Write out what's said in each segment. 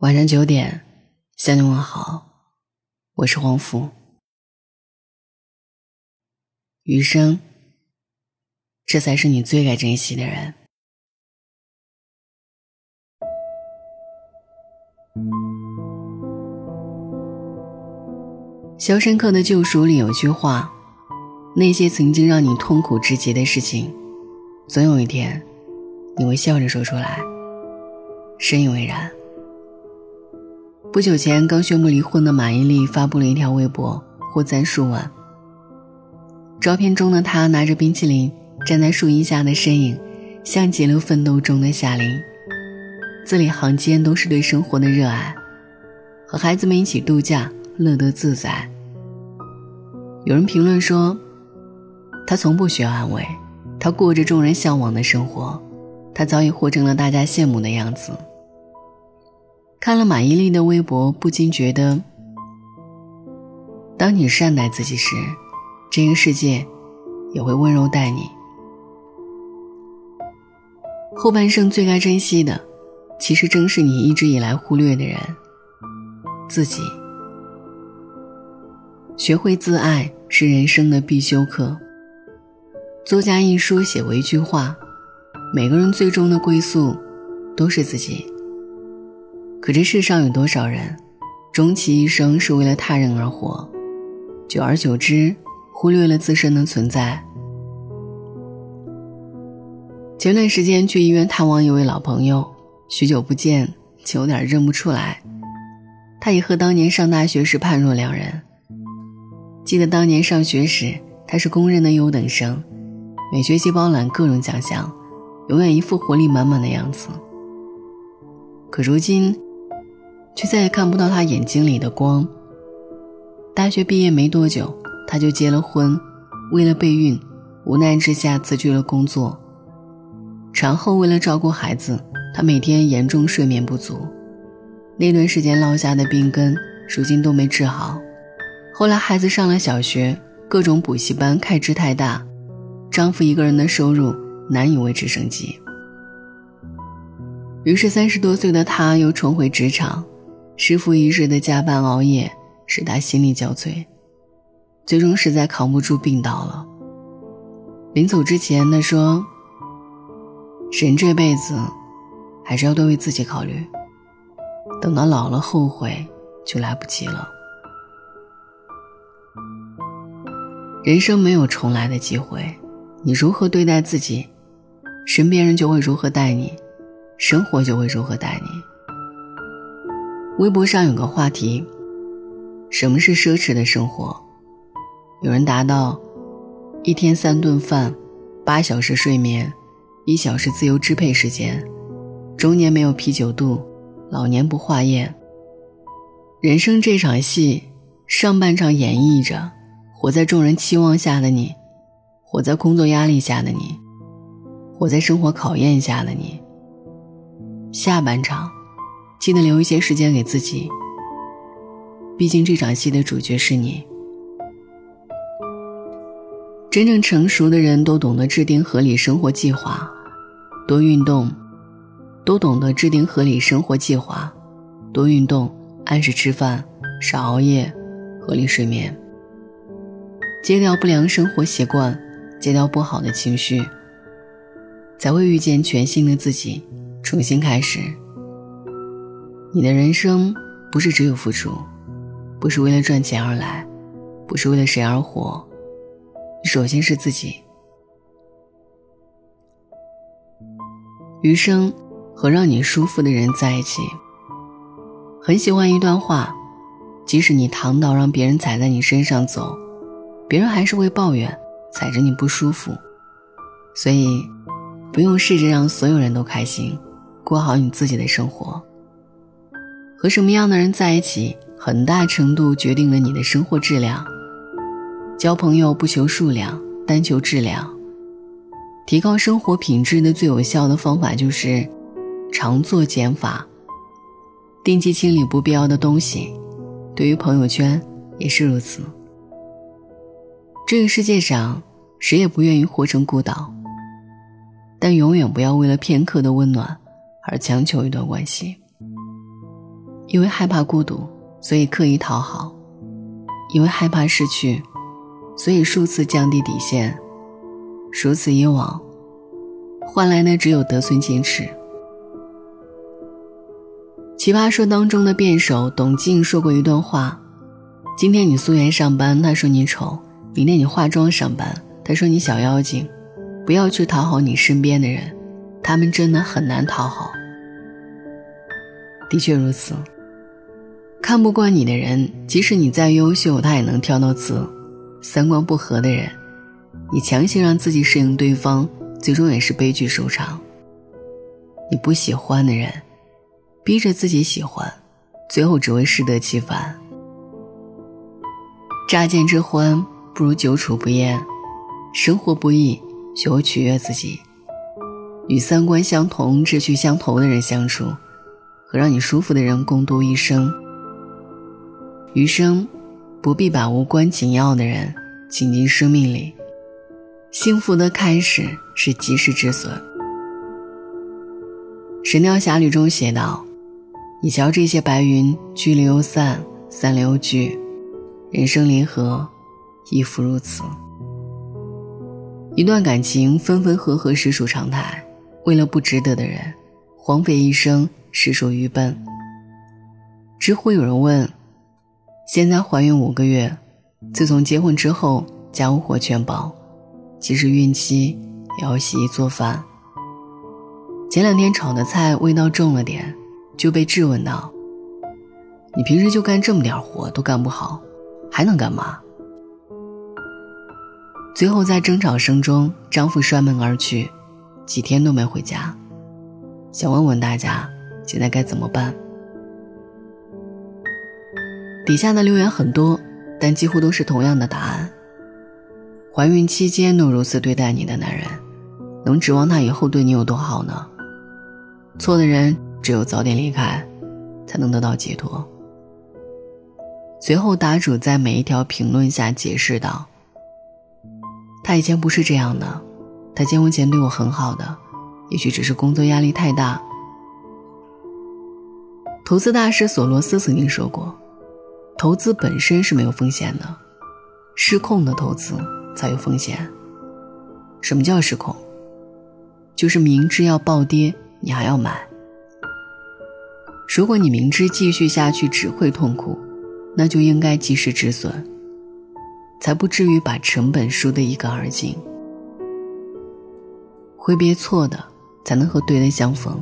晚上九点，向你问好，我是黄福。余生，这才是你最该珍惜的人。《肖申克的救赎》里有句话：“那些曾经让你痛苦至极的事情，总有一天，你会笑着说出来。”深以为然。不久前刚宣布离婚的马伊琍发布了一条微博，获赞数万。照片中的她拿着冰淇淋站在树荫下的身影，像极了奋斗中的夏琳，字里行间都是对生活的热爱。和孩子们一起度假，乐得自在。有人评论说，她从不需要安慰，她过着众人向往的生活，她早已活成了大家羡慕的样子。看了马伊琍的微博，不禁觉得：当你善待自己时，这个世界也会温柔待你。后半生最该珍惜的，其实正是你一直以来忽略的人——自己。学会自爱是人生的必修课。作家一书写过一句话：每个人最终的归宿，都是自己。可这世上有多少人，终其一生是为了他人而活，久而久之，忽略了自身的存在。前段时间去医院探望一位老朋友，许久不见，就有点认不出来。他也和当年上大学时判若两人。记得当年上学时，他是公认的优等生，每学期包揽各种奖项，永远一副活力满满的样子。可如今，却再也看不到他眼睛里的光。大学毕业没多久，他就结了婚，为了备孕，无奈之下辞去了工作。产后为了照顾孩子，他每天严重睡眠不足，那段时间落下的病根，如今都没治好。后来孩子上了小学，各种补习班开支太大，丈夫一个人的收入难以维持生计，于是三十多岁的他又重回职场。日复一日的加班熬夜，使他心力交瘁，最终实在扛不住病倒了。临走之前，他说：“人这辈子，还是要多为自己考虑，等到老了后悔就来不及了。人生没有重来的机会，你如何对待自己，身边人就会如何待你，生活就会如何待你。”微博上有个话题：什么是奢侈的生活？有人答道：一天三顿饭，八小时睡眠，一小时自由支配时间，中年没有啤酒肚，老年不化验。人生这场戏，上半场演绎着活在众人期望下的你，活在工作压力下的你，活在生活考验下的你。下半场。记得留一些时间给自己，毕竟这场戏的主角是你。真正成熟的人都懂得制定合理生活计划，多运动；都懂得制定合理生活计划，多运动，按时吃饭，少熬夜，合理睡眠。戒掉不良生活习惯，戒掉不好的情绪，才会遇见全新的自己，重新开始。你的人生不是只有付出，不是为了赚钱而来，不是为了谁而活，首先是自己。余生和让你舒服的人在一起。很喜欢一段话：即使你躺倒让别人踩在你身上走，别人还是会抱怨踩着你不舒服。所以，不用试着让所有人都开心，过好你自己的生活。和什么样的人在一起，很大程度决定了你的生活质量。交朋友不求数量，单求质量。提高生活品质的最有效的方法就是常做减法，定期清理不必要的东西。对于朋友圈也是如此。这个世界上，谁也不愿意活成孤岛，但永远不要为了片刻的温暖而强求一段关系。因为害怕孤独，所以刻意讨好；因为害怕失去，所以数次降低底线。如此以往，换来的只有得寸进尺。奇葩说当中的辩手董静说过一段话：今天你素颜上班，他说你丑；明天你化妆上班，他说你小妖精。不要去讨好你身边的人，他们真的很难讨好。的确如此，看不惯你的人，即使你再优秀，他也能挑到刺；三观不合的人，你强行让自己适应对方，最终也是悲剧收场。你不喜欢的人，逼着自己喜欢，最后只会适得其反。乍见之欢，不如久处不厌。生活不易。学会取悦自己，与三观相同、志趣相投的人相处，和让你舒服的人共度一生。余生，不必把无关紧要的人请进生命里。幸福的开始是及时止损。《神雕侠侣》中写道：“你瞧这些白云，聚了又散，散了又聚，人生离合，亦复如此。”一段感情分分合合实属常态，为了不值得的人，荒废一生实属愚笨。知乎有人问：现在怀孕五个月，自从结婚之后家务活全包，即使孕期也要洗衣做饭。前两天炒的菜味道重了点，就被质问道：“你平时就干这么点活都干不好，还能干嘛？”最后，在争吵声中，丈夫摔门而去，几天都没回家。想问问大家，现在该怎么办？底下的留言很多，但几乎都是同样的答案：怀孕期间都如此对待你的男人，能指望他以后对你有多好呢？错的人只有早点离开，才能得到解脱。随后，答主在每一条评论下解释道。他以前不是这样的，他结婚前对我很好的，也许只是工作压力太大。投资大师索罗斯曾经说过，投资本身是没有风险的，失控的投资才有风险。什么叫失控？就是明知要暴跌，你还要买。如果你明知继续下去只会痛苦，那就应该及时止损。才不至于把成本输得一干二净。挥别错的，才能和对的相逢；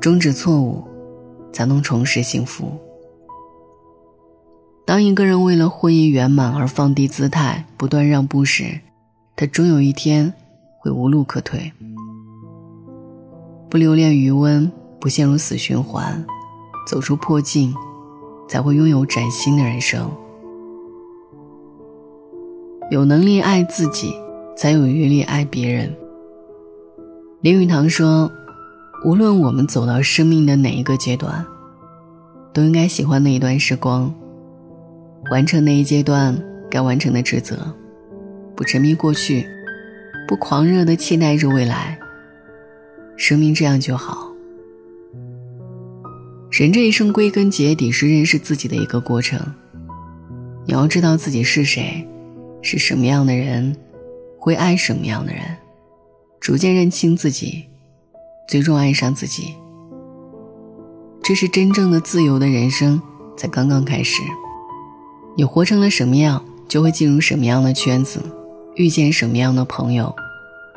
终止错误，才能重拾幸福。当一个人为了婚姻圆满而放低姿态、不断让步时，他终有一天会无路可退。不留恋余温，不陷入死循环，走出破境，才会拥有崭新的人生。有能力爱自己，才有余力爱别人。林语堂说：“无论我们走到生命的哪一个阶段，都应该喜欢那一段时光，完成那一阶段该完成的职责，不沉迷过去，不狂热的期待着未来。生命这样就好。人这一生归根结底是认识自己的一个过程。你要知道自己是谁。”是什么样的人，会爱什么样的人，逐渐认清自己，最终爱上自己。这是真正的自由的人生才刚刚开始。你活成了什么样，就会进入什么样的圈子，遇见什么样的朋友，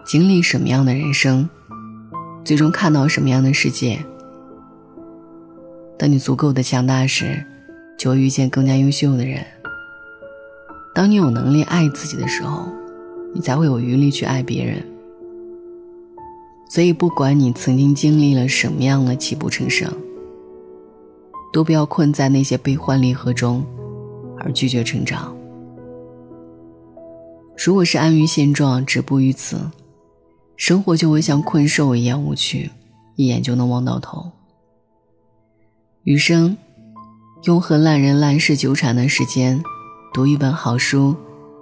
经历什么样的人生，最终看到什么样的世界。当你足够的强大时，就会遇见更加优秀的人。当你有能力爱自己的时候，你才会有余力去爱别人。所以，不管你曾经经历了什么样的泣不成声，都不要困在那些悲欢离合中，而拒绝成长。如果是安于现状，止步于此，生活就会像困兽一样无趣，一眼就能望到头。余生，用和烂人烂事纠缠的时间。读一本好书，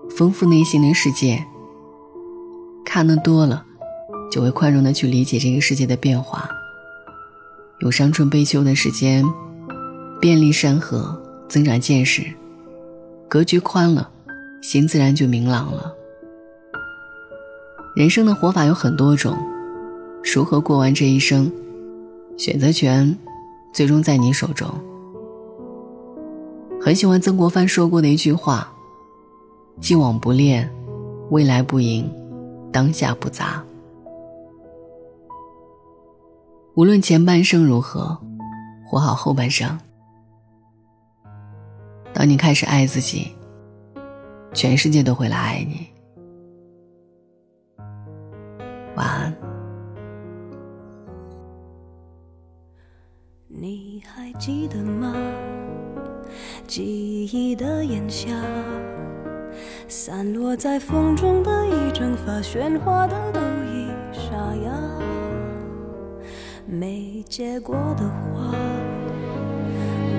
丰富内心的世界。看得多了，就会宽容的去理解这个世界的变化。有伤春悲秋的时间，遍历山河，增长见识，格局宽了，心自然就明朗了。人生的活法有很多种，如何过完这一生，选择权最终在你手中。很喜欢曾国藩说过的一句话：“既往不恋，未来不迎，当下不杂。”无论前半生如何，活好后半生。当你开始爱自己，全世界都会来爱你。晚安。你还记得吗？记忆的炎夏，散落在风中的一整发，喧哗的都已沙哑。没结果的花，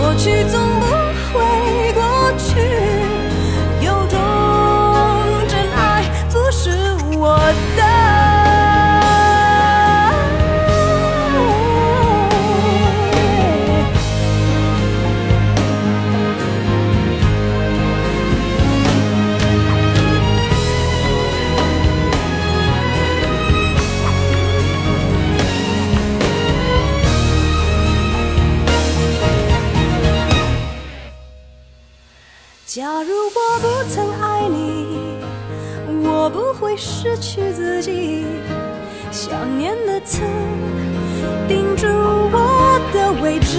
过去总不会失去自己，想念的刺钉住我的位置，